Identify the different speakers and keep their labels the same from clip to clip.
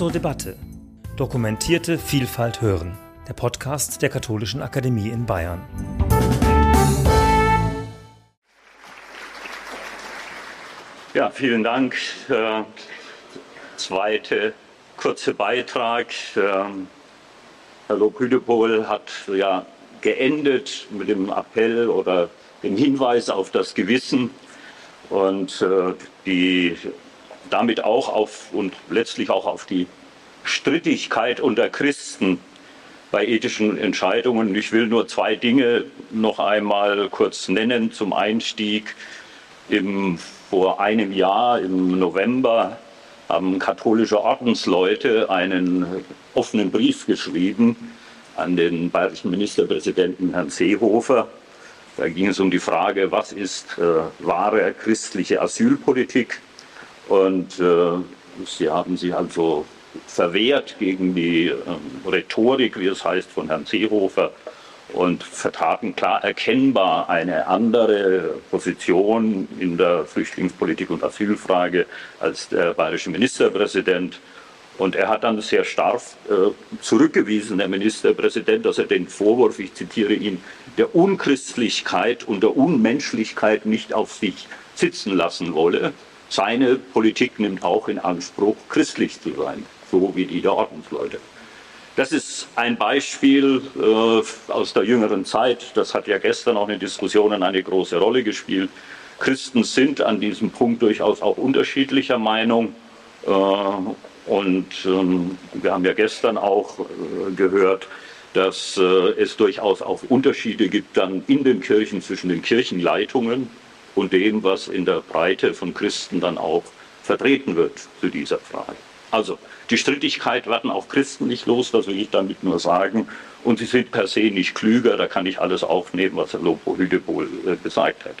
Speaker 1: zur Debatte. Dokumentierte Vielfalt hören. Der Podcast der Katholischen Akademie in Bayern.
Speaker 2: Ja, vielen Dank. Äh, zweite kurze Beitrag. Äh, Herr Lobhüdepol hat ja geendet mit dem Appell oder dem Hinweis auf das Gewissen und äh, die damit auch auf und letztlich auch auf die Strittigkeit unter Christen bei ethischen Entscheidungen. Ich will nur zwei Dinge noch einmal kurz nennen zum Einstieg. Im, vor einem Jahr, im November, haben katholische Ordensleute einen offenen Brief geschrieben an den bayerischen Ministerpräsidenten Herrn Seehofer. Da ging es um die Frage, was ist äh, wahre christliche Asylpolitik? Und äh, sie haben sich also verwehrt gegen die ähm, Rhetorik, wie es heißt, von Herrn Seehofer und vertraten klar erkennbar eine andere Position in der Flüchtlingspolitik und Asylfrage als der bayerische Ministerpräsident. Und er hat dann sehr stark äh, zurückgewiesen, der Ministerpräsident, dass er den Vorwurf, ich zitiere ihn, der Unchristlichkeit und der Unmenschlichkeit nicht auf sich sitzen lassen wolle seine Politik nimmt auch in Anspruch, christlich zu sein, so wie die der Ordensleute. Das ist ein Beispiel äh, aus der jüngeren Zeit. Das hat ja gestern auch in Diskussionen eine große Rolle gespielt. Christen sind an diesem Punkt durchaus auch unterschiedlicher Meinung. Äh, und ähm, wir haben ja gestern auch äh, gehört, dass äh, es durchaus auch Unterschiede gibt dann in den Kirchen zwischen den Kirchenleitungen und dem, was in der Breite von Christen dann auch vertreten wird zu dieser Frage. Also die Strittigkeit werden auch Christen nicht los, das will ich damit nur sagen. Und sie sind per se nicht klüger, da kann ich alles aufnehmen, was Herr Lopo Hüdebol äh, gesagt hat.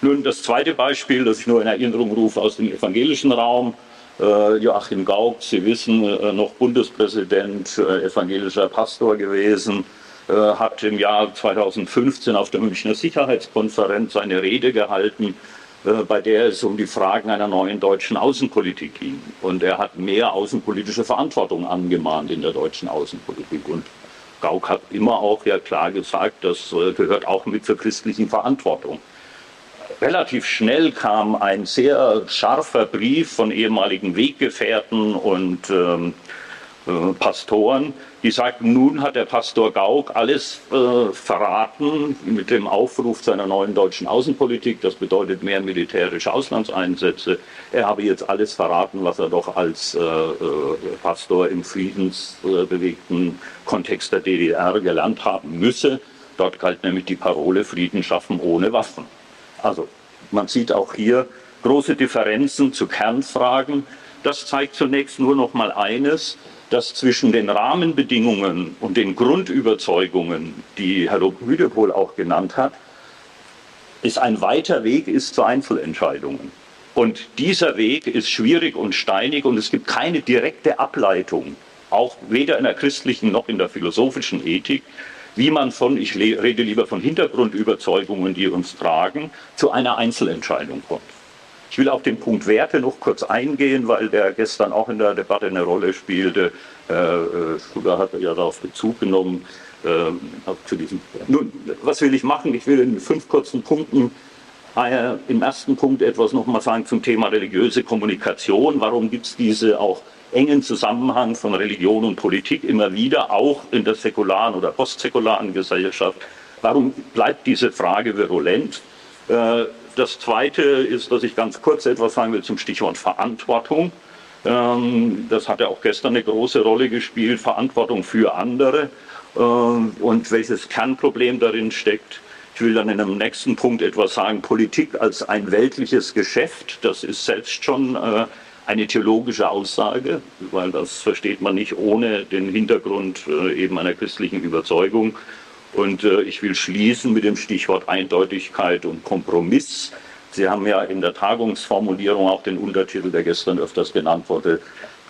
Speaker 2: Nun das zweite Beispiel, das ich nur in Erinnerung rufe aus dem evangelischen Raum. Äh, Joachim Gauck, Sie wissen, äh, noch Bundespräsident, evangelischer Pastor gewesen, hat im Jahr 2015 auf der Münchner Sicherheitskonferenz eine Rede gehalten, äh, bei der es um die Fragen einer neuen deutschen Außenpolitik ging. Und er hat mehr außenpolitische Verantwortung angemahnt in der deutschen Außenpolitik. Und Gauck hat immer auch ja klar gesagt, das äh, gehört auch mit zur christlichen Verantwortung. Relativ schnell kam ein sehr scharfer Brief von ehemaligen Weggefährten und ähm, äh, Pastoren, die sagten, nun hat der Pastor Gauck alles äh, verraten mit dem Aufruf zu einer neuen deutschen Außenpolitik. Das bedeutet mehr militärische Auslandseinsätze. Er habe jetzt alles verraten, was er doch als äh, äh, Pastor im friedensbewegten Kontext der DDR gelernt haben müsse. Dort galt nämlich die Parole Frieden schaffen ohne Waffen. Also man sieht auch hier große Differenzen zu Kernfragen. Das zeigt zunächst nur noch mal eines, dass zwischen den Rahmenbedingungen und den Grundüberzeugungen, die Herr Lobhüdepol auch genannt hat, es ein weiter Weg ist zu Einzelentscheidungen. Und dieser Weg ist schwierig und steinig und es gibt keine direkte Ableitung, auch weder in der christlichen noch in der philosophischen Ethik, wie man von, ich rede lieber von Hintergrundüberzeugungen, die uns tragen, zu einer Einzelentscheidung kommt. Ich will auf den Punkt Werte noch kurz eingehen, weil der gestern auch in der Debatte eine Rolle spielte. Äh, äh Sugar hat ja darauf Bezug genommen. Äh, diesem. Nun, was will ich machen? Ich will in fünf kurzen Punkten äh, im ersten Punkt etwas nochmal sagen zum Thema religiöse Kommunikation. Warum gibt es diese auch engen Zusammenhang von Religion und Politik immer wieder, auch in der säkularen oder postsäkularen Gesellschaft? Warum bleibt diese Frage virulent? Das Zweite ist, dass ich ganz kurz etwas sagen will zum Stichwort Verantwortung. Ähm, das hat ja auch gestern eine große Rolle gespielt, Verantwortung für andere ähm, und welches Kernproblem darin steckt. Ich will dann in einem nächsten Punkt etwas sagen, Politik als ein weltliches Geschäft, das ist selbst schon äh, eine theologische Aussage, weil das versteht man nicht ohne den Hintergrund äh, eben einer christlichen Überzeugung. Und äh, ich will schließen mit dem Stichwort Eindeutigkeit und Kompromiss. Sie haben ja in der Tagungsformulierung auch den Untertitel, der gestern öfters genannt wurde,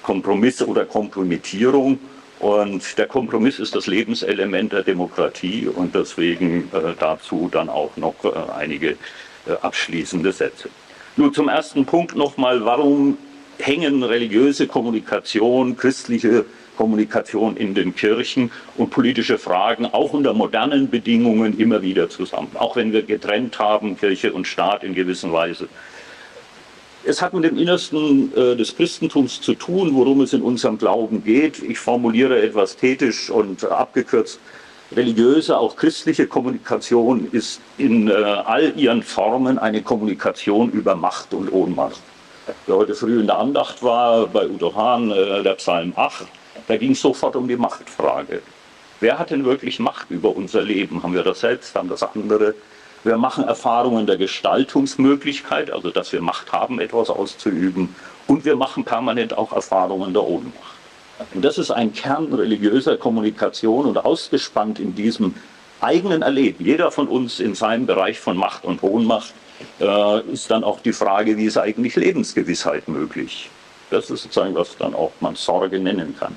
Speaker 2: Kompromiss oder Kompromittierung. Und der Kompromiss ist das Lebenselement der Demokratie und deswegen äh, dazu dann auch noch äh, einige äh, abschließende Sätze. Nur zum ersten Punkt nochmal, warum hängen religiöse Kommunikation, christliche Kommunikation in den Kirchen und politische Fragen auch unter modernen Bedingungen immer wieder zusammen, auch wenn wir getrennt haben, Kirche und Staat in gewisser Weise. Es hat mit dem Innersten äh, des Christentums zu tun, worum es in unserem Glauben geht. Ich formuliere etwas thetisch und abgekürzt. Religiöse, auch christliche Kommunikation ist in äh, all ihren Formen eine Kommunikation über Macht und Ohnmacht. Wer heute früh in der Andacht war, bei Udo Hahn, äh, der Psalm 8, da ging es sofort um die Machtfrage. Wer hat denn wirklich Macht über unser Leben? Haben wir das selbst, haben das andere? Wir machen Erfahrungen der Gestaltungsmöglichkeit, also dass wir Macht haben, etwas auszuüben. Und wir machen permanent auch Erfahrungen der Ohnmacht. Und das ist ein Kern religiöser Kommunikation und ausgespannt in diesem eigenen Erleben. Jeder von uns in seinem Bereich von Macht und Ohnmacht äh, ist dann auch die Frage, wie ist eigentlich Lebensgewissheit möglich? Das ist sozusagen, was dann auch man Sorge nennen kann.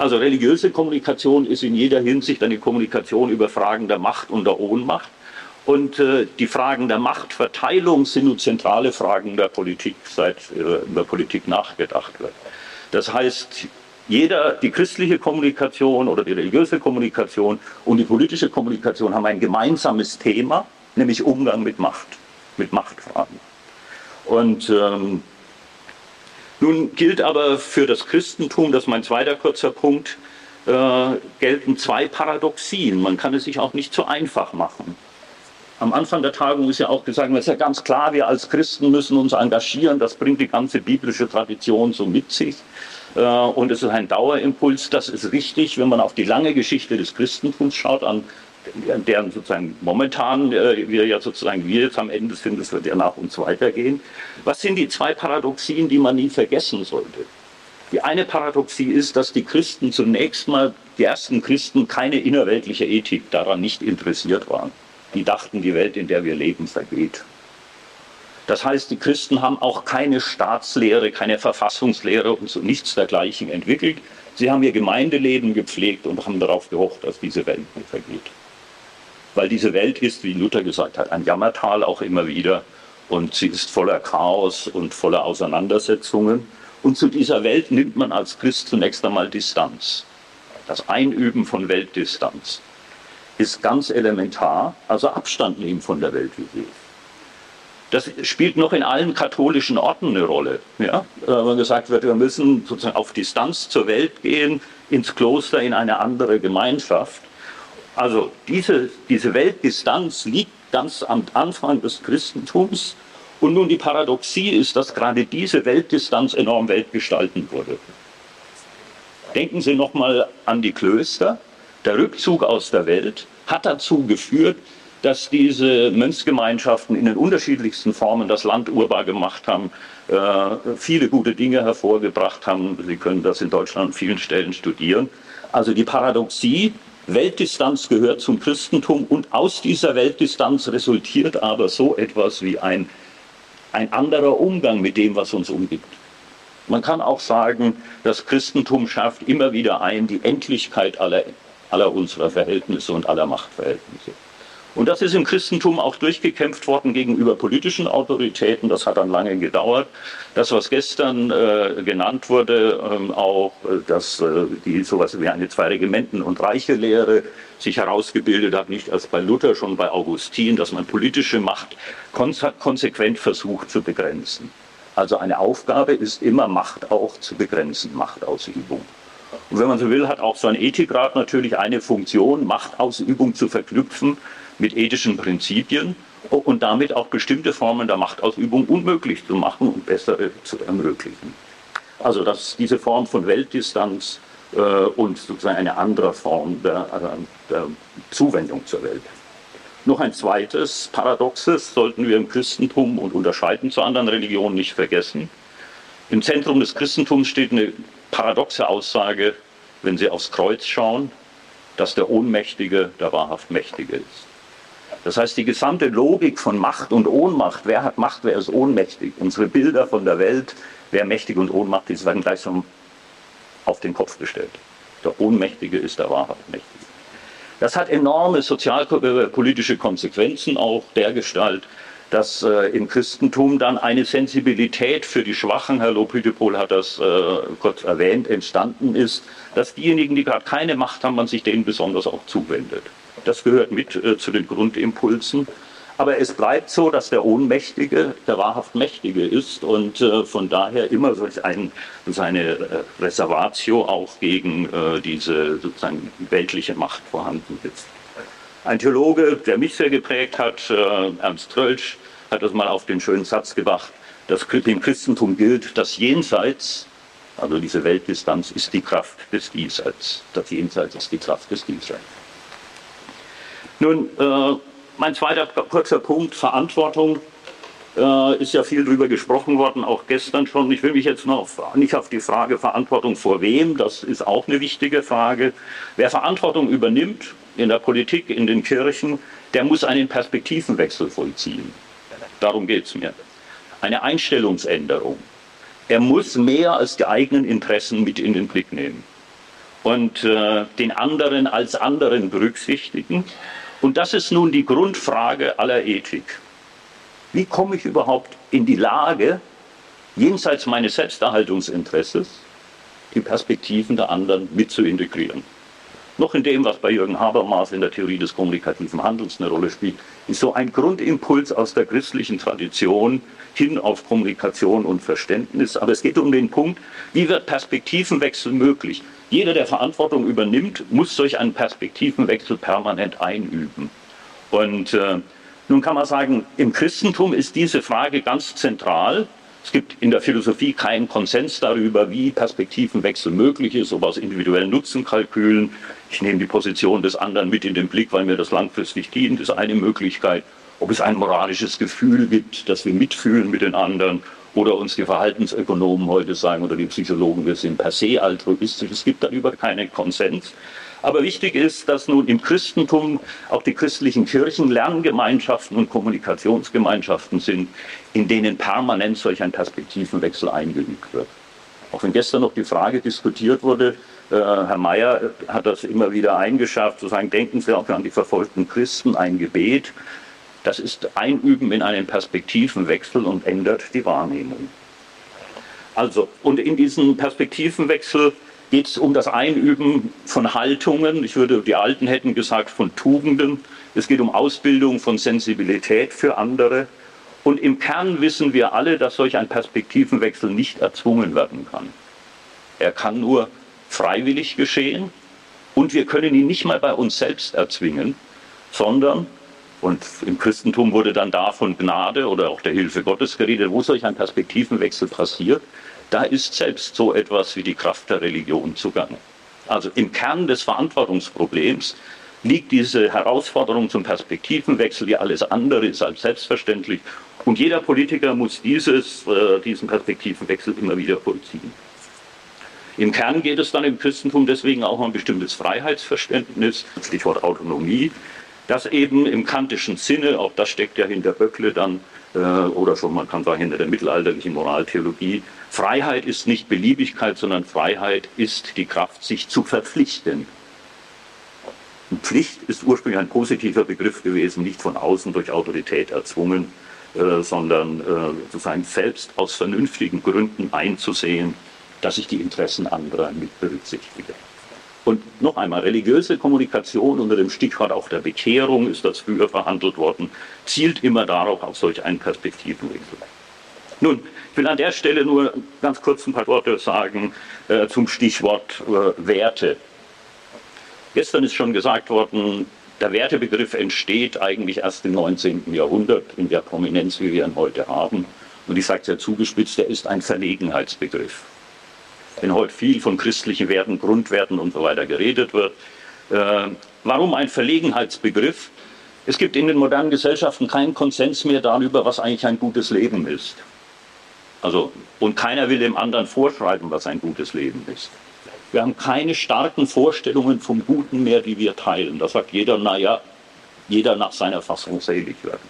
Speaker 2: Also religiöse Kommunikation ist in jeder Hinsicht eine Kommunikation über Fragen der Macht und der Ohnmacht. Und äh, die Fragen der Machtverteilung sind nun zentrale Fragen der Politik, seit äh, über Politik nachgedacht wird. Das heißt, jeder, die christliche Kommunikation oder die religiöse Kommunikation und die politische Kommunikation haben ein gemeinsames Thema, nämlich Umgang mit Macht, mit Machtfragen. Und ähm, nun gilt aber für das Christentum, das ist mein zweiter kurzer Punkt, äh, gelten zwei Paradoxien. Man kann es sich auch nicht zu einfach machen. Am Anfang der Tagung ist ja auch gesagt, es ist ja ganz klar, wir als Christen müssen uns engagieren. Das bringt die ganze biblische Tradition so mit sich. Äh, und es ist ein Dauerimpuls. Das ist richtig, wenn man auf die lange Geschichte des Christentums schaut, an deren sozusagen momentan äh, wir ja sozusagen wir jetzt am Ende sind, es wird ja nach uns weitergehen. Was sind die zwei Paradoxien, die man nie vergessen sollte? Die eine Paradoxie ist, dass die Christen zunächst mal, die ersten Christen, keine innerweltliche Ethik daran nicht interessiert waren. Die dachten, die Welt, in der wir leben, vergeht. Das heißt, die Christen haben auch keine Staatslehre, keine Verfassungslehre und so nichts dergleichen entwickelt. Sie haben ihr Gemeindeleben gepflegt und haben darauf gehofft, dass diese Welt nicht vergeht weil diese Welt ist, wie Luther gesagt hat, ein Jammertal auch immer wieder und sie ist voller Chaos und voller Auseinandersetzungen. Und zu dieser Welt nimmt man als Christ zunächst einmal Distanz. Das Einüben von Weltdistanz ist ganz elementar, also Abstand nehmen von der Welt, wie sie ist. Das spielt noch in allen katholischen Orten eine Rolle. Ja? Wenn gesagt wird, wir müssen sozusagen auf Distanz zur Welt gehen, ins Kloster, in eine andere Gemeinschaft. Also diese, diese Weltdistanz liegt ganz am Anfang des Christentums. Und nun die Paradoxie ist, dass gerade diese Weltdistanz enorm weltgestaltend wurde. Denken Sie nochmal an die Klöster. Der Rückzug aus der Welt hat dazu geführt, dass diese Mönchsgemeinschaften in den unterschiedlichsten Formen das Land urbar gemacht haben, äh, viele gute Dinge hervorgebracht haben. Sie können das in Deutschland an vielen Stellen studieren. Also die Paradoxie Weltdistanz gehört zum Christentum und aus dieser Weltdistanz resultiert aber so etwas wie ein, ein anderer Umgang mit dem, was uns umgibt. Man kann auch sagen, das Christentum schafft immer wieder ein die Endlichkeit aller, aller unserer Verhältnisse und aller Machtverhältnisse. Und das ist im Christentum auch durchgekämpft worden gegenüber politischen Autoritäten. Das hat dann lange gedauert. Das, was gestern äh, genannt wurde, ähm, auch, äh, dass äh, die sowas wie eine Zwei-Regimenten- und Reiche-Lehre sich herausgebildet hat, nicht erst bei Luther, schon bei Augustin, dass man politische Macht konsequent versucht zu begrenzen. Also eine Aufgabe ist immer Macht auch zu begrenzen, Machtausübung. Und wenn man so will, hat auch so ein Ethikrat natürlich eine Funktion, Machtausübung zu verknüpfen mit ethischen Prinzipien und damit auch bestimmte Formen der Machtausübung unmöglich zu machen und besser zu ermöglichen. Also dass diese Form von Weltdistanz äh, und sozusagen eine andere Form der, äh, der Zuwendung zur Welt. Noch ein zweites Paradoxes sollten wir im Christentum und unterscheiden zu anderen Religionen nicht vergessen. Im Zentrum des Christentums steht eine paradoxe Aussage, wenn Sie aufs Kreuz schauen, dass der Ohnmächtige der wahrhaft Mächtige ist. Das heißt, die gesamte Logik von Macht und Ohnmacht, wer hat Macht, wer ist ohnmächtig, unsere Bilder von der Welt, wer mächtig und ohnmächtig ist, werden gleichsam auf den Kopf gestellt. Der Ohnmächtige ist der wahrhaft Mächtige. Das hat enorme sozialpolitische Konsequenzen auch der Gestalt, dass äh, im Christentum dann eine Sensibilität für die Schwachen, Herr Lobhütepol hat das äh, kurz erwähnt, entstanden ist, dass diejenigen, die gerade keine Macht haben, man sich denen besonders auch zuwendet. Das gehört mit äh, zu den Grundimpulsen. Aber es bleibt so, dass der Ohnmächtige der wahrhaft Mächtige ist und äh, von daher immer solch ein, seine äh, Reservatio auch gegen äh, diese sozusagen weltliche Macht vorhanden ist. Ein Theologe, der mich sehr geprägt hat, äh, Ernst Trölsch, hat das mal auf den schönen Satz gebracht, dass dem Christentum gilt, das Jenseits, also diese Weltdistanz, ist die Kraft des Diesseits. Das Jenseits ist die Kraft des Diesseits. Nun, äh, mein zweiter kurzer Punkt, Verantwortung. Äh, ist ja viel darüber gesprochen worden, auch gestern schon. Ich will mich jetzt noch auf, nicht auf die Frage Verantwortung vor wem, das ist auch eine wichtige Frage. Wer Verantwortung übernimmt in der Politik, in den Kirchen, der muss einen Perspektivenwechsel vollziehen. Darum geht es mir. Eine Einstellungsänderung. Er muss mehr als die eigenen Interessen mit in den Blick nehmen und äh, den anderen als anderen berücksichtigen. Und das ist nun die Grundfrage aller Ethik. Wie komme ich überhaupt in die Lage, jenseits meines Selbsterhaltungsinteresses die Perspektiven der anderen mit zu integrieren? Noch in dem, was bei Jürgen Habermas in der Theorie des kommunikativen Handelns eine Rolle spielt, ist so ein Grundimpuls aus der christlichen Tradition hin auf Kommunikation und Verständnis. Aber es geht um den Punkt, wie wird Perspektivenwechsel möglich? Jeder, der Verantwortung übernimmt, muss solch einen Perspektivenwechsel permanent einüben. Und äh, nun kann man sagen, im Christentum ist diese Frage ganz zentral. Es gibt in der Philosophie keinen Konsens darüber, wie Perspektivenwechsel möglich ist, ob aus individuellen Nutzenkalkülen. Ich nehme die Position des anderen mit in den Blick, weil mir das langfristig dient, ist eine Möglichkeit. Ob es ein moralisches Gefühl gibt, dass wir mitfühlen mit den anderen oder uns die Verhaltensökonomen heute sagen oder die Psychologen, wir sind per se altruistisch. Es gibt darüber keinen Konsens. Aber wichtig ist, dass nun im Christentum auch die christlichen Kirchen Lerngemeinschaften und Kommunikationsgemeinschaften sind, in denen permanent solch ein Perspektivenwechsel eingeübt wird. Auch wenn gestern noch die Frage diskutiert wurde, äh, Herr Mayer hat das immer wieder eingeschafft, zu sagen, denken Sie auch an die verfolgten Christen, ein Gebet. Das ist Einüben in einen Perspektivenwechsel und ändert die Wahrnehmung. Also, und in diesem Perspektivenwechsel geht es um das Einüben von Haltungen. Ich würde, die Alten hätten gesagt, von Tugenden. Es geht um Ausbildung von Sensibilität für andere. Und im Kern wissen wir alle, dass solch ein Perspektivenwechsel nicht erzwungen werden kann. Er kann nur freiwillig geschehen und wir können ihn nicht mal bei uns selbst erzwingen, sondern und im Christentum wurde dann da von Gnade oder auch der Hilfe Gottes geredet, wo solch ein Perspektivenwechsel passiert. Da ist selbst so etwas wie die Kraft der Religion zugange. Also im Kern des Verantwortungsproblems liegt diese Herausforderung zum Perspektivenwechsel, die alles andere ist als selbstverständlich. Und jeder Politiker muss dieses, äh, diesen Perspektivenwechsel immer wieder vollziehen. Im Kern geht es dann im Christentum deswegen auch um ein bestimmtes Freiheitsverständnis, Stichwort Autonomie, das eben im kantischen Sinne, auch das steckt ja hinter Böckle dann, äh, oder schon man kann sagen hinter der mittelalterlichen Moraltheologie, Freiheit ist nicht Beliebigkeit, sondern Freiheit ist die Kraft, sich zu verpflichten. Und Pflicht ist ursprünglich ein positiver Begriff gewesen, nicht von außen durch Autorität erzwungen, äh, sondern äh, sozusagen selbst aus vernünftigen Gründen einzusehen, dass ich die Interessen anderer mit berücksichtige. Und noch einmal, religiöse Kommunikation unter dem Stichwort auch der Bekehrung ist das früher verhandelt worden, zielt immer darauf, auf solch einen Perspektivenwechsel. Nun, ich will an der Stelle nur ganz kurz ein paar Worte sagen äh, zum Stichwort äh, Werte. Gestern ist schon gesagt worden, der Wertebegriff entsteht eigentlich erst im 19. Jahrhundert in der Prominenz, wie wir ihn heute haben. Und ich sage es ja zugespitzt, er ist ein Verlegenheitsbegriff wenn heute viel von christlichen Werten, Grundwerten und so weiter geredet wird. Äh, warum ein Verlegenheitsbegriff? Es gibt in den modernen Gesellschaften keinen Konsens mehr darüber, was eigentlich ein gutes Leben ist. Also, und keiner will dem anderen vorschreiben, was ein gutes Leben ist. Wir haben keine starken Vorstellungen vom Guten mehr, die wir teilen. Da sagt jeder, naja, jeder nach seiner Fassung selig werden.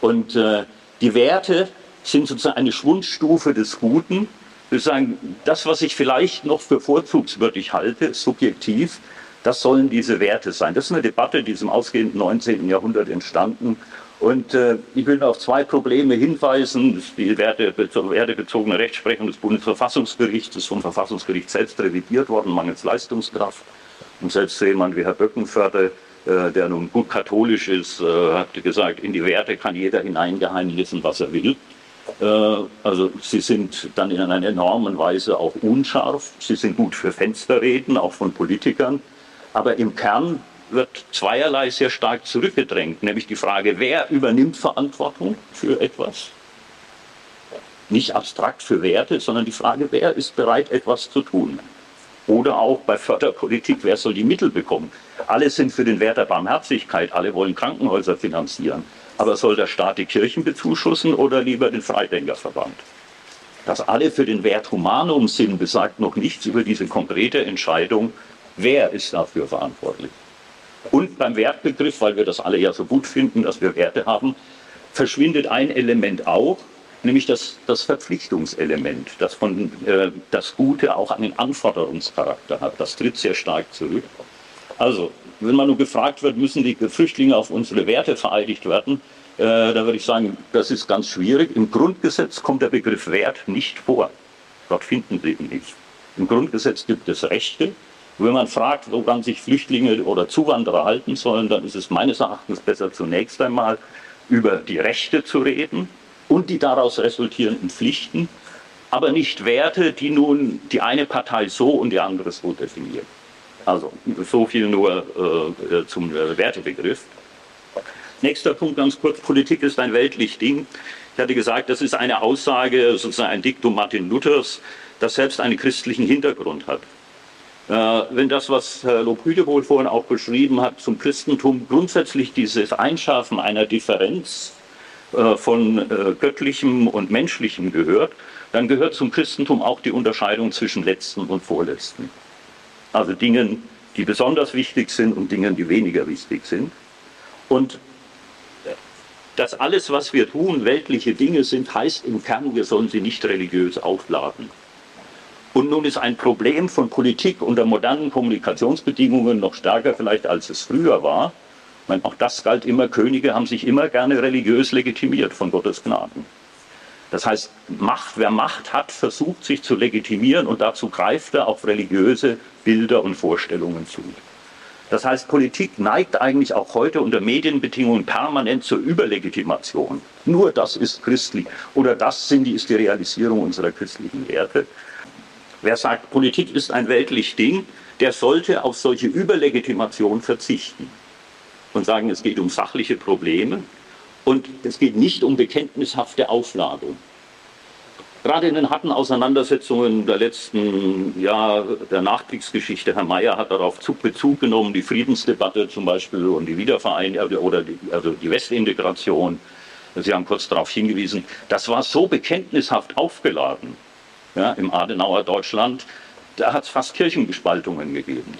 Speaker 2: Und äh, die Werte sind sozusagen eine Schwundstufe des Guten, sagen, das, was ich vielleicht noch für vorzugswürdig halte, subjektiv, das sollen diese Werte sein. Das ist eine Debatte, die im ausgehenden 19. Jahrhundert entstanden Und äh, ich will auf zwei Probleme hinweisen. Die wertebezogene Rechtsprechung des Bundesverfassungsgerichts ist vom Verfassungsgericht selbst revidiert worden, mangels Leistungskraft. Und selbst jemand wie Herr Böckenförde, äh, der nun gut katholisch ist, äh, hat gesagt, in die Werte kann jeder hineingeheimnissen, was er will. Äh, also sie sind dann in einer enormen Weise auch unscharf. Sie sind gut für Fensterreden, auch von Politikern. Aber im Kern wird zweierlei sehr stark zurückgedrängt, nämlich die Frage, wer übernimmt Verantwortung für etwas? Nicht abstrakt für Werte, sondern die Frage, wer ist bereit, etwas zu tun? Oder auch bei Förderpolitik, wer soll die Mittel bekommen? Alle sind für den Wert der Barmherzigkeit, alle wollen Krankenhäuser finanzieren. Aber soll der Staat die Kirchen bezuschussen oder lieber den Freidenkerverband? Dass alle für den Wert Humanum sind, besagt noch nichts über diese konkrete Entscheidung, wer ist dafür verantwortlich. Und beim Wertbegriff, weil wir das alle ja so gut finden, dass wir Werte haben, verschwindet ein Element auch, nämlich das, das Verpflichtungselement, das von äh, das Gute auch einen Anforderungscharakter hat. Das tritt sehr stark zurück. Also, wenn man nur gefragt wird, müssen die Flüchtlinge auf unsere Werte vereidigt werden, äh, da würde ich sagen, das ist ganz schwierig. Im Grundgesetz kommt der Begriff Wert nicht vor. Dort finden Sie ihn nicht. Im Grundgesetz gibt es Rechte wenn man fragt, woran sich Flüchtlinge oder Zuwanderer halten sollen, dann ist es meines Erachtens besser zunächst einmal über die Rechte zu reden und die daraus resultierenden Pflichten, aber nicht Werte, die nun die eine Partei so und die andere so definiert. Also so viel nur äh, zum äh, Wertebegriff. Nächster Punkt ganz kurz, Politik ist ein weltlich Ding. Ich hatte gesagt, das ist eine Aussage, sozusagen ein Diktum Martin Luthers, das selbst einen christlichen Hintergrund hat. Äh, wenn das, was Herr Lobrüde wohl vorhin auch beschrieben hat, zum Christentum grundsätzlich dieses Einschärfen einer Differenz äh, von äh, göttlichem und menschlichem gehört, dann gehört zum Christentum auch die Unterscheidung zwischen letzten und vorletzten. Also Dingen, die besonders wichtig sind und Dingen, die weniger wichtig sind. Und dass alles, was wir tun, weltliche Dinge sind, heißt im Kern, wir sollen sie nicht religiös aufladen. Und nun ist ein Problem von Politik unter modernen Kommunikationsbedingungen noch stärker vielleicht, als es früher war. Ich meine, auch das galt immer, Könige haben sich immer gerne religiös legitimiert von Gottes Gnaden. Das heißt, Macht, wer Macht hat, versucht sich zu legitimieren und dazu greift er auf religiöse Bilder und Vorstellungen zu. Das heißt, Politik neigt eigentlich auch heute unter Medienbedingungen permanent zur Überlegitimation. Nur das ist christlich oder das sind die, ist die Realisierung unserer christlichen Werte. Wer sagt, Politik ist ein weltlich Ding, der sollte auf solche Überlegitimation verzichten und sagen, es geht um sachliche Probleme und es geht nicht um bekenntnishafte Aufladung. Gerade in den harten Auseinandersetzungen der letzten Jahre der Nachkriegsgeschichte, Herr Mayer hat darauf Bezug genommen, die Friedensdebatte zum Beispiel und die Wiedervereinigung oder die, also die Westintegration. Sie haben kurz darauf hingewiesen, das war so bekenntnishaft aufgeladen, ja, im Adenauer Deutschland, da hat es fast Kirchenbespaltungen gegeben.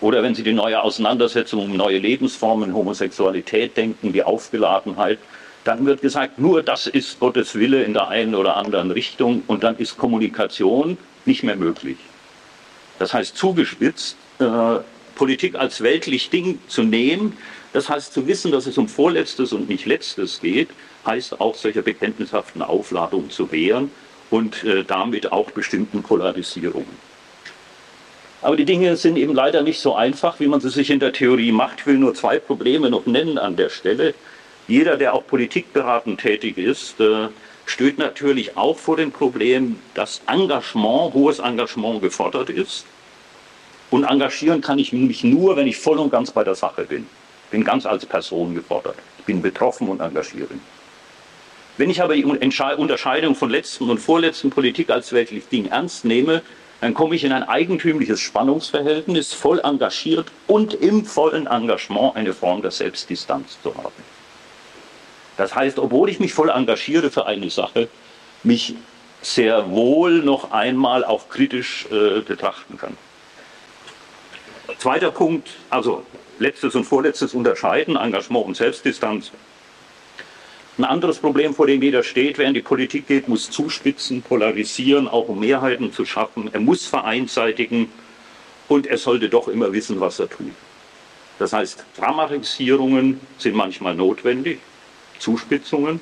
Speaker 2: Oder wenn Sie die neue Auseinandersetzung um neue Lebensformen, Homosexualität denken, die Aufgeladenheit, dann wird gesagt, nur das ist Gottes Wille in der einen oder anderen Richtung und dann ist Kommunikation nicht mehr möglich. Das heißt, zugespitzt, äh, Politik als weltlich Ding zu nehmen, das heißt zu wissen, dass es um Vorletztes und nicht Letztes geht, heißt auch solcher bekenntnishaften Aufladungen zu wehren und äh, damit auch bestimmten Polarisierungen. Aber die Dinge sind eben leider nicht so einfach, wie man sie sich in der Theorie macht. Ich will nur zwei Probleme noch nennen an der Stelle. Jeder, der auch politikberatend tätig ist, äh, stößt natürlich auch vor dem Problem, dass Engagement, hohes Engagement gefordert ist. Und engagieren kann ich mich nur, wenn ich voll und ganz bei der Sache bin. Bin ganz als Person gefordert. Ich bin betroffen und engagiere. Wenn ich aber die Unterscheidung von letzten und vorletzten Politik als weltlich Ding ernst nehme, dann komme ich in ein eigentümliches Spannungsverhältnis, voll engagiert und im vollen Engagement eine Form der Selbstdistanz zu haben. Das heißt, obwohl ich mich voll engagiere für eine Sache, mich sehr wohl noch einmal auch kritisch äh, betrachten kann. Zweiter Punkt, also letztes und vorletztes Unterscheiden, Engagement und Selbstdistanz. Ein anderes Problem, vor dem jeder steht, in die Politik geht, muss zuspitzen, polarisieren, auch um Mehrheiten zu schaffen. Er muss vereinseitigen und er sollte doch immer wissen, was er tut. Das heißt, Dramatisierungen sind manchmal notwendig. Zuspitzungen.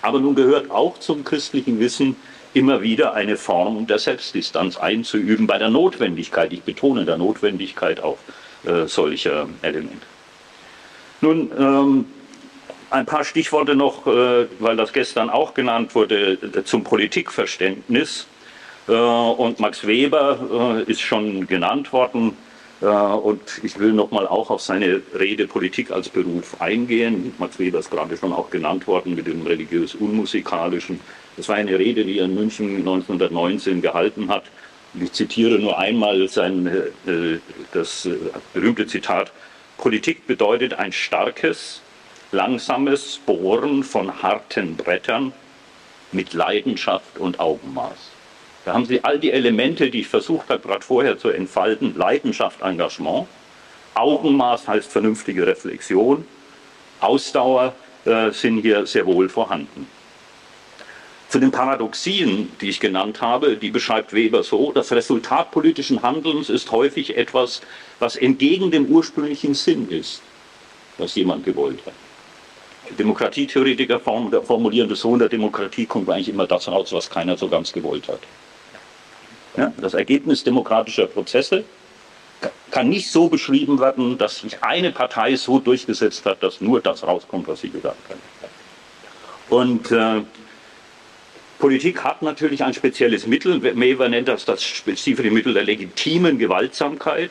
Speaker 2: Aber nun gehört auch zum christlichen Wissen immer wieder eine Form der Selbstdistanz einzuüben bei der Notwendigkeit, ich betone der Notwendigkeit auch äh, solcher Elemente. Nun, ähm, ein paar Stichworte noch, äh, weil das gestern auch genannt wurde, äh, zum Politikverständnis. Äh, und Max Weber ist schon genannt worden. Und ich will nochmal auch auf seine Rede Politik als Beruf eingehen. Max Weber ist gerade schon auch genannt worden mit dem religiös-unmusikalischen. Das war eine Rede, die er in München 1919 gehalten hat. Ich zitiere nur einmal sein, das berühmte Zitat. Politik bedeutet ein starkes, langsames Bohren von harten Brettern mit Leidenschaft und Augenmaß. Da haben Sie all die Elemente, die ich versucht habe, gerade vorher zu entfalten. Leidenschaft, Engagement. Augenmaß heißt vernünftige Reflexion. Ausdauer äh, sind hier sehr wohl vorhanden. Zu den Paradoxien, die ich genannt habe, die beschreibt Weber so, das Resultat politischen Handelns ist häufig etwas, was entgegen dem ursprünglichen Sinn ist, was jemand gewollt hat. Demokratietheoretiker formulieren das so, in der Demokratie kommt eigentlich immer das raus, was keiner so ganz gewollt hat. Ja, das Ergebnis demokratischer Prozesse kann nicht so beschrieben werden, dass sich eine Partei so durchgesetzt hat, dass nur das rauskommt, was sie gedacht hat. Und äh, Politik hat natürlich ein spezielles Mittel. Mever nennt das das spezifische Mittel der legitimen Gewaltsamkeit.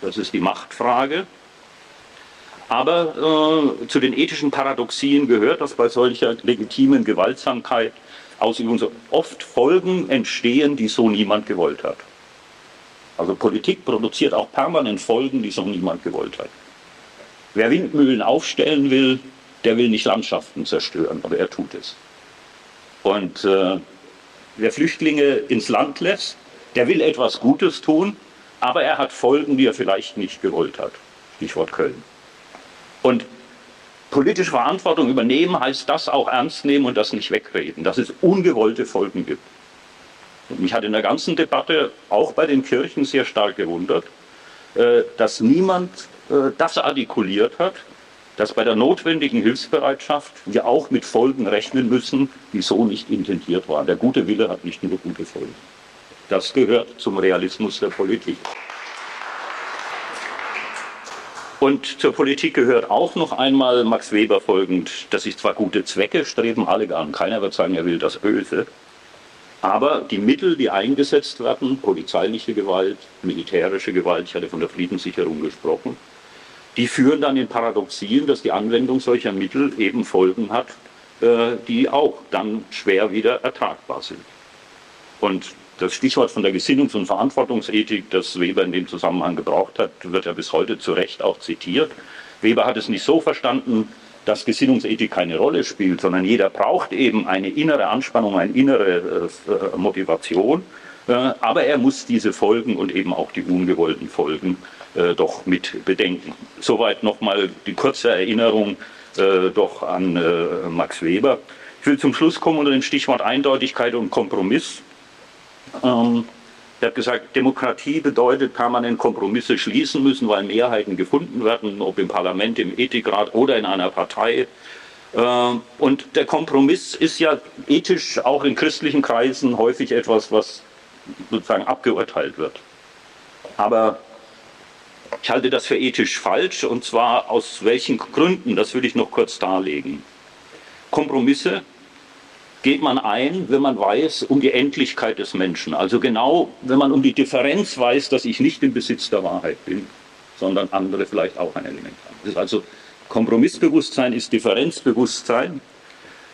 Speaker 2: Das ist die Machtfrage. Aber äh, zu den ethischen Paradoxien gehört, dass bei solcher legitimen Gewaltsamkeit Ausübung so oft Folgen entstehen, die so niemand gewollt hat. Also Politik produziert auch permanent Folgen, die so niemand gewollt hat. Wer Windmühlen aufstellen will, der will nicht Landschaften zerstören, aber er tut es. Und äh, wer Flüchtlinge ins Land lässt, der will etwas Gutes tun, aber er hat Folgen, die er vielleicht nicht gewollt hat. Stichwort Köln. Und politische Verantwortung übernehmen heißt das auch ernst nehmen und das nicht wegreden, dass es ungewollte Folgen gibt. Und mich hat in der ganzen Debatte, auch bei den Kirchen, sehr stark gewundert, äh, dass niemand äh, das artikuliert hat, dass bei der notwendigen Hilfsbereitschaft wir auch mit Folgen rechnen müssen, die so nicht intendiert waren. Der gute Wille hat nicht nur gute Folgen. Das gehört zum Realismus der Politik. Und zur Politik gehört auch noch einmal Max Weber folgend, dass sich zwar gute Zwecke streben alle an, keiner wird sagen, er will das Böse, aber die Mittel, die eingesetzt werden, polizeiliche Gewalt, militärische Gewalt, ich hatte von der Friedenssicherung gesprochen, die führen dann in Paradoxien, dass die Anwendung solcher Mittel eben Folgen hat, äh, die auch dann schwer wieder ertragbar sind. Und das Stichwort von der Gesinnungs- und Verantwortungsethik, das Weber in dem Zusammenhang gebraucht hat, wird ja bis heute zu Recht auch zitiert. Weber hat es nicht so verstanden, dass Gesinnungsethik keine Rolle spielt, sondern jeder braucht eben eine innere Anspannung, eine innere äh, Motivation. Äh, aber er muss diese Folgen und eben auch die ungewollten Folgen äh, doch mit bedenken. Soweit nochmal die kurze Erinnerung doch an Max Weber. Ich will zum Schluss kommen unter dem Stichwort Eindeutigkeit und Kompromiss. Ähm, er hat gesagt, Demokratie bedeutet permanent Kompromisse schließen müssen, weil Mehrheiten gefunden werden, ob im Parlament, im Ethikrat oder in einer Partei. Ähm, und der Kompromiss ist ja ethisch auch in christlichen Kreisen häufig etwas, was sozusagen abgeurteilt wird. Aber ich halte das für ethisch falsch und zwar aus welchen Gründen, das will ich noch kurz darlegen. Kompromisse geht man ein, wenn man weiß um die Endlichkeit des Menschen. Also genau, wenn man um die Differenz weiß, dass ich nicht im Besitz der Wahrheit bin, sondern andere vielleicht auch ein Element haben. Das ist also Kompromissbewusstsein ist Differenzbewusstsein.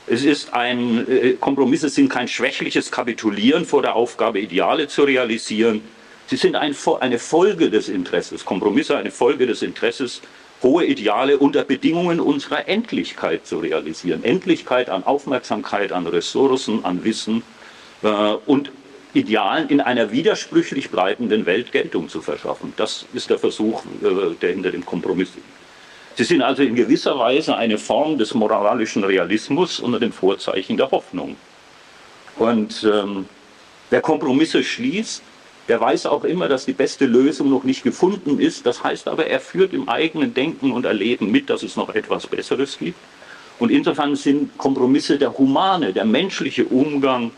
Speaker 2: Es ist ein, äh, Kompromisse sind kein schwächliches Kapitulieren vor der Aufgabe, Ideale zu realisieren, Sie sind ein, eine Folge des Interesses, Kompromisse eine Folge des Interesses, hohe Ideale unter Bedingungen unserer Endlichkeit zu realisieren. Endlichkeit an Aufmerksamkeit, an Ressourcen, an Wissen äh, und Idealen in einer widersprüchlich bleibenden Welt Geltung zu verschaffen. Das ist der Versuch, äh, der hinter dem Kompromiss liegt. Sie sind also in gewisser Weise eine Form des moralischen Realismus unter dem Vorzeichen der Hoffnung. Und ähm, wer Kompromisse schließt, der weiß auch immer, dass die beste Lösung noch nicht gefunden ist. Das heißt aber, er führt im eigenen Denken und Erleben mit, dass es noch etwas Besseres gibt. Und insofern sind Kompromisse der humane, der menschliche Umgang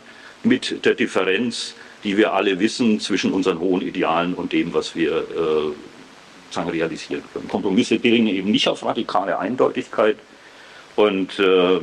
Speaker 2: mit der Differenz, die wir alle wissen zwischen unseren hohen Idealen und dem, was wir äh, sagen, realisieren können. Kompromisse dringen eben nicht auf radikale Eindeutigkeit und äh,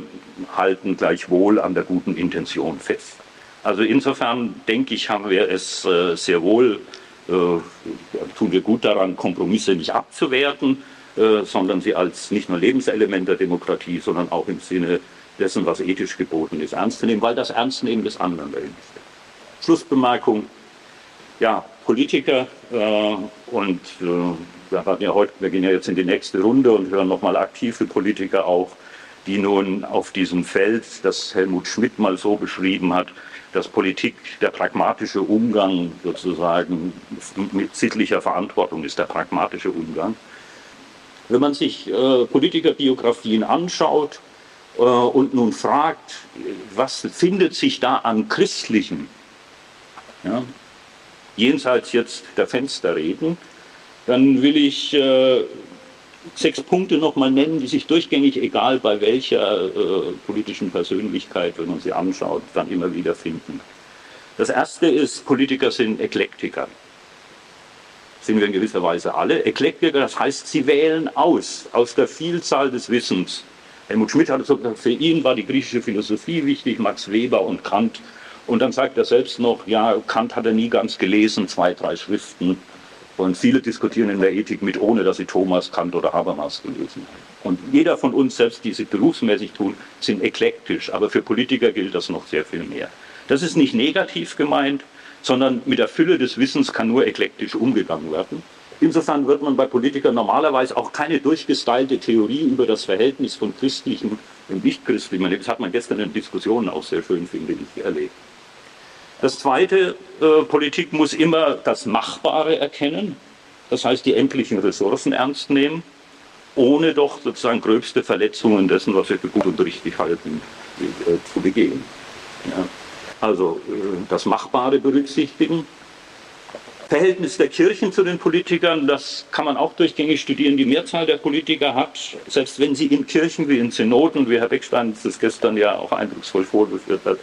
Speaker 2: halten gleichwohl an der guten Intention fest. Also insofern denke ich, haben wir es äh, sehr wohl, äh, tun wir gut daran, Kompromisse nicht abzuwerten, äh, sondern sie als nicht nur Lebenselement der Demokratie, sondern auch im Sinne dessen, was ethisch geboten ist, ernst zu nehmen, weil das Ernstnehmen des anderen dahin steckt. Schlussbemerkung, ja, Politiker äh, und äh, wir, hatten ja heute, wir gehen ja jetzt in die nächste Runde und hören nochmal aktive Politiker auch, die nun auf diesem Feld, das Helmut Schmidt mal so beschrieben hat, dass Politik der pragmatische Umgang sozusagen mit sittlicher Verantwortung ist, der pragmatische Umgang. Wenn man sich äh, Politikerbiografien anschaut äh, und nun fragt, was findet sich da an Christlichen, ja, jenseits jetzt der Fensterreden, dann will ich äh, sechs Punkte nochmal nennen, die sich durchgängig, egal bei welcher äh, politischen Persönlichkeit, wenn man sie anschaut, dann immer wieder finden. Das erste ist, Politiker sind Eklektiker. Sind wir in gewisser Weise alle. Eklektiker, das heißt, sie wählen aus, aus der Vielzahl des Wissens. Helmut Schmidt hat gesagt, für ihn war die griechische Philosophie wichtig, Max Weber und Kant. Und dann sagt er selbst noch, ja, Kant hat er nie ganz gelesen, zwei, drei Schriften. Und viele diskutieren in der Ethik mit, ohne dass sie Thomas, Kant oder Habermas gelesen haben. Und jeder von uns, selbst die sie berufsmäßig tun, sind eklektisch. Aber für Politiker gilt das noch sehr viel mehr. Das ist nicht negativ gemeint, sondern mit der Fülle des Wissens kann nur eklektisch umgegangen werden. Insofern wird man bei Politikern normalerweise auch keine durchgestylte Theorie über das Verhältnis von christlichen und nicht-christlichen. Das hat man gestern in Diskussionen auch sehr schön, finde ich, erlebt. Das Zweite, äh, Politik muss immer das Machbare erkennen, das heißt die endlichen Ressourcen ernst nehmen, ohne doch sozusagen gröbste Verletzungen dessen, was wir für gut und richtig halten, äh, zu begehen. Ja. Also äh, das Machbare berücksichtigen. Verhältnis der Kirchen zu den Politikern, das kann man auch durchgängig studieren. Die Mehrzahl der Politiker hat, selbst wenn sie in Kirchen wie in Synoden, wie Herr Beckstein das gestern ja auch eindrucksvoll vorgeführt hat,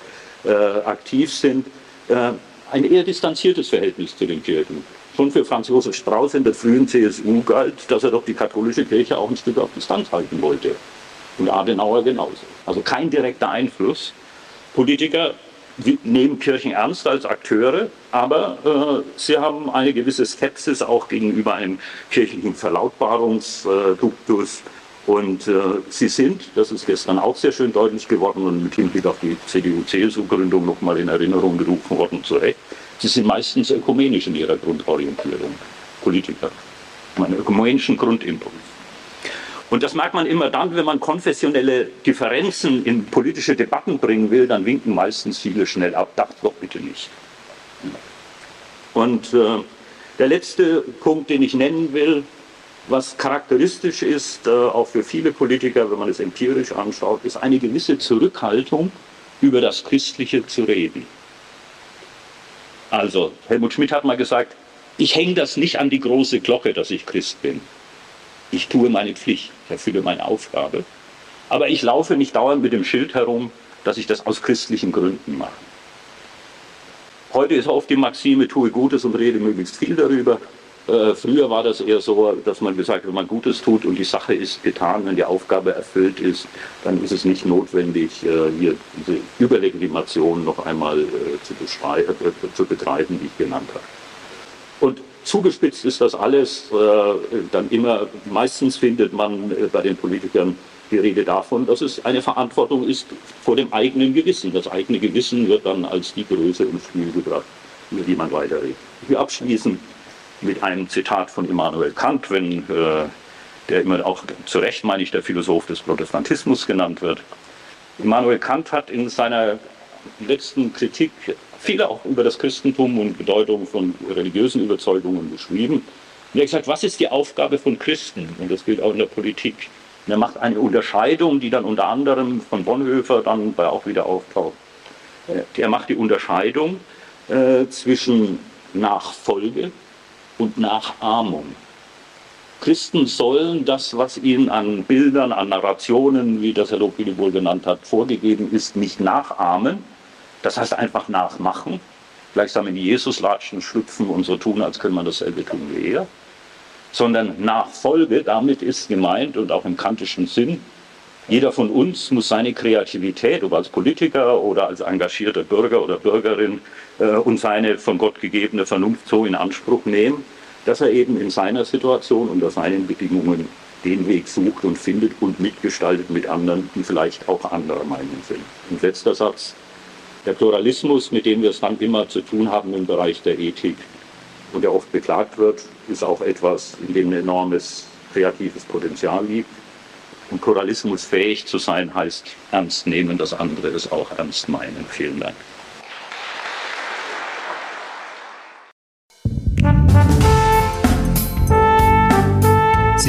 Speaker 2: äh, aktiv sind, ein eher distanziertes Verhältnis zu den Kirchen. Schon für Franz Josef Strauß in der frühen CSU galt, dass er doch die katholische Kirche auch ein Stück auf Distanz halten wollte. Und Adenauer genauso. Also kein direkter Einfluss. Politiker nehmen Kirchen ernst als Akteure, aber äh, sie haben eine gewisse Skepsis auch gegenüber einem kirchlichen Verlautbarungsduktus. Und äh, sie sind, das ist gestern auch sehr schön deutlich geworden und mit Hinblick auf die CDU-CSU-Gründung nochmal in Erinnerung gerufen worden, zu Recht, sie sind meistens ökumenisch in ihrer Grundorientierung, Politiker, einen ökumenischen Grundimpuls. Und das merkt man immer dann, wenn man konfessionelle Differenzen in politische Debatten bringen will, dann winken meistens viele schnell ab, das doch bitte nicht. Und äh, der letzte Punkt, den ich nennen will, was charakteristisch ist, äh, auch für viele Politiker, wenn man es empirisch anschaut, ist eine gewisse Zurückhaltung, über das Christliche zu reden. Also, Helmut Schmidt hat mal gesagt, ich hänge das nicht an die große Glocke, dass ich Christ bin. Ich tue meine Pflicht, ich erfülle meine Aufgabe. Aber ich laufe nicht dauernd mit dem Schild herum, dass ich das aus christlichen Gründen mache. Heute ist oft die Maxime, tue Gutes und rede möglichst viel darüber. Äh, früher war das eher so, dass man gesagt hat, wenn man Gutes tut und die Sache ist getan, wenn die Aufgabe erfüllt ist, dann ist es nicht notwendig, äh, hier diese Überlegitimation noch einmal äh, zu, zu, betreiben, die ich genannt habe. Und zugespitzt ist das alles dann immer, meistens findet man bei den Politikern die Rede davon, dass es eine Verantwortung ist vor dem eigenen Gewissen. Das eigene Gewissen wird dann als die Größe ins Spiel gebracht, über die man weiterredet. Ich will abschließen mit einem Zitat von Immanuel Kant, wenn äh, der immer auch zu Recht, meine ich, der Philosoph des Protestantismus genannt wird. Immanuel Kant hat in seiner letzten Kritik viel auch über das Christentum und Bedeutung von religiösen Überzeugungen geschrieben. Und er hat gesagt, was ist die Aufgabe von Christen? Und das gilt auch in der Politik. Und er macht eine Unterscheidung, die dann unter anderem von Bonhoeffer dann auch wieder auftaucht. Er macht die Unterscheidung äh, zwischen Nachfolge und Nachahmung. Christen sollen das, was ihnen an Bildern, an Narrationen, wie das Herr Lopini wohl genannt hat, vorgegeben ist, nicht nachahmen. Das heißt einfach nachmachen. Gleichsam in die Jesuslatschen schlüpfen und so tun, als könnte man dasselbe tun wie er. Sondern Nachfolge, damit ist gemeint und auch im kantischen Sinn, jeder von uns muss seine Kreativität, ob als Politiker oder als engagierter Bürger oder Bürgerin, äh, und seine von Gott gegebene Vernunft so in Anspruch nehmen, dass er eben in seiner Situation unter seinen Bedingungen den Weg sucht und findet und mitgestaltet mit anderen, die vielleicht auch anderer Meinung sind. Und letzter Satz. Der Pluralismus, mit dem wir es dann immer zu tun haben im Bereich der Ethik und der oft beklagt wird, ist auch etwas, in dem ein enormes kreatives Potenzial liegt. Und Pluralismus fähig zu sein, heißt ernst nehmen, dass andere es auch ernst meinen. Vielen Dank.